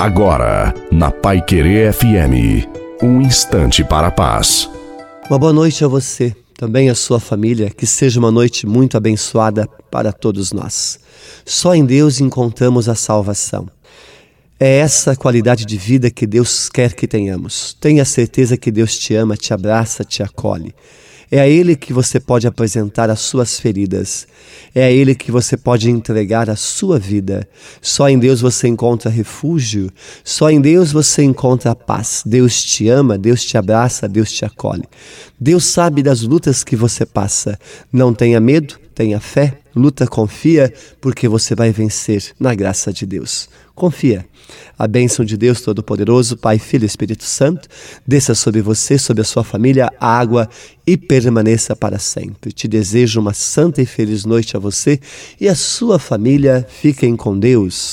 Agora, na Pai Querer FM, um instante para a paz. Uma boa noite a você, também a sua família, que seja uma noite muito abençoada para todos nós. Só em Deus encontramos a salvação. É essa qualidade de vida que Deus quer que tenhamos. Tenha certeza que Deus te ama, te abraça, te acolhe. É a Ele que você pode apresentar as suas feridas. É a Ele que você pode entregar a sua vida. Só em Deus você encontra refúgio. Só em Deus você encontra paz. Deus te ama, Deus te abraça, Deus te acolhe. Deus sabe das lutas que você passa. Não tenha medo, tenha fé, luta, confia, porque você vai vencer na graça de Deus. Confia. A bênção de Deus Todo-Poderoso, Pai, Filho e Espírito Santo, desça sobre você, sobre a sua família, água e permaneça para sempre. Te desejo uma santa e feliz noite a você e a sua família. Fiquem com Deus.